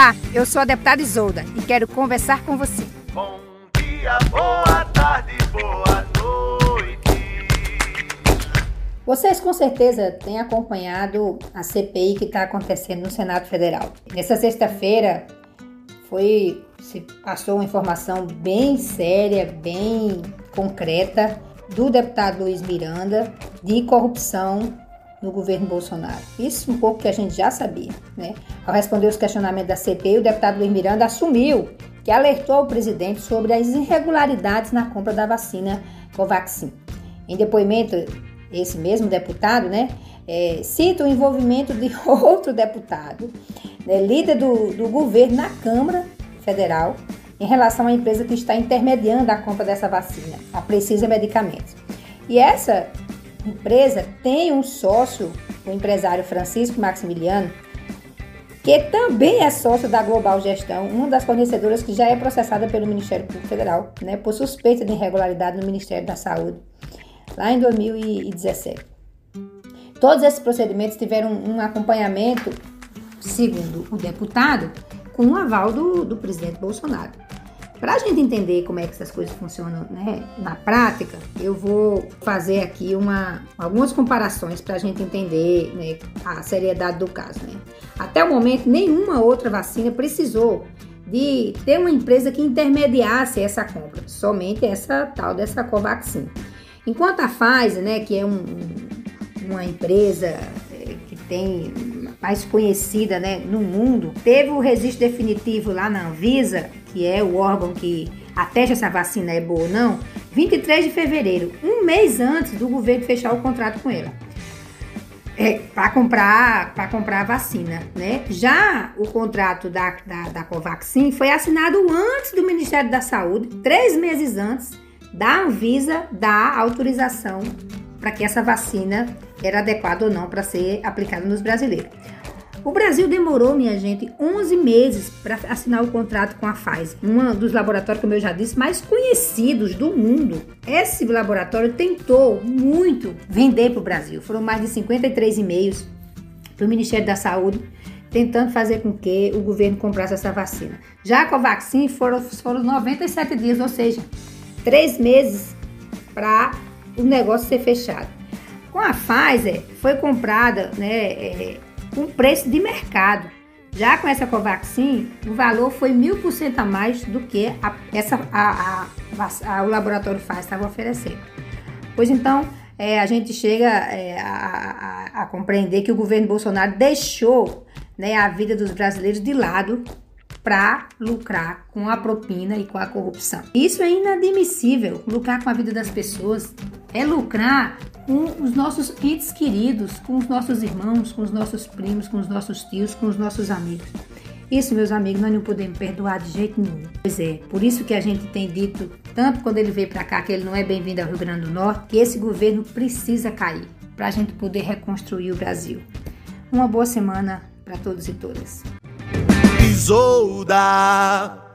Olá, eu sou a deputada Isolda e quero conversar com você. Bom dia, boa tarde, boa noite. Vocês com certeza têm acompanhado a CPI que está acontecendo no Senado Federal. Nessa sexta-feira foi se passou uma informação bem séria, bem concreta do deputado Luiz Miranda de corrupção no governo Bolsonaro. Isso um pouco que a gente já sabia, né? Ao responder os questionamentos da CPI, o deputado Luiz Miranda assumiu que alertou o presidente sobre as irregularidades na compra da vacina Covaxin. Em depoimento, esse mesmo deputado, né, é, cita o envolvimento de outro deputado, né, líder do, do governo na Câmara Federal, em relação à empresa que está intermediando a compra dessa vacina, a Precisa Medicamentos. E essa empresa tem um sócio, o empresário Francisco Maximiliano, que também é sócio da Global Gestão, uma das fornecedoras que já é processada pelo Ministério Público Federal, né, por suspeita de irregularidade no Ministério da Saúde, lá em 2017. Todos esses procedimentos tiveram um acompanhamento, segundo o deputado, com o aval do, do presidente Bolsonaro. Para a gente entender como é que essas coisas funcionam né, na prática, eu vou fazer aqui uma, algumas comparações para a gente entender né, a seriedade do caso. Né? Até o momento, nenhuma outra vacina precisou de ter uma empresa que intermediasse essa compra, somente essa tal dessa Covaxin. Enquanto a Pfizer, né, que é um, uma empresa é, que tem mais conhecida né, no mundo, teve o registro definitivo lá na Anvisa, que é o órgão que atesta se a vacina é boa ou não, 23 de fevereiro, um mês antes do governo fechar o contrato com ela. É, para comprar para comprar a vacina, né? Já o contrato da, da, da Covaxin foi assinado antes do Ministério da Saúde, três meses antes da Anvisa dar autorização para que essa vacina era adequada ou não para ser aplicada nos brasileiros. O Brasil demorou, minha gente, 11 meses para assinar o contrato com a Pfizer, um dos laboratórios, como eu já disse, mais conhecidos do mundo. Esse laboratório tentou muito vender para o Brasil. Foram mais de 53 e-mails para o Ministério da Saúde tentando fazer com que o governo comprasse essa vacina. Já com a vacina foram, foram 97 dias, ou seja, três meses para o negócio ser fechado. Com a Pfizer foi comprada, né? É, com preço de mercado. Já com essa Covaxin, o valor foi mil por cento a mais do que a, essa, a, a, a, o laboratório faz estava oferecendo. Pois então, é, a gente chega é, a, compreender que o governo Bolsonaro deixou né, a vida dos brasileiros de lado para lucrar com a propina e com a corrupção. Isso é inadmissível. Lucrar com a vida das pessoas é lucrar com os nossos entes queridos, com os nossos irmãos, com os nossos primos, com os nossos tios, com os nossos amigos. Isso, meus amigos, nós não podemos perdoar de jeito nenhum. Pois é, por isso que a gente tem dito, tanto quando ele veio para cá, que ele não é bem-vindo ao Rio Grande do Norte, que esse governo precisa cair para a gente poder reconstruir o Brasil. Uma boa semana para todos e todas. Isolda.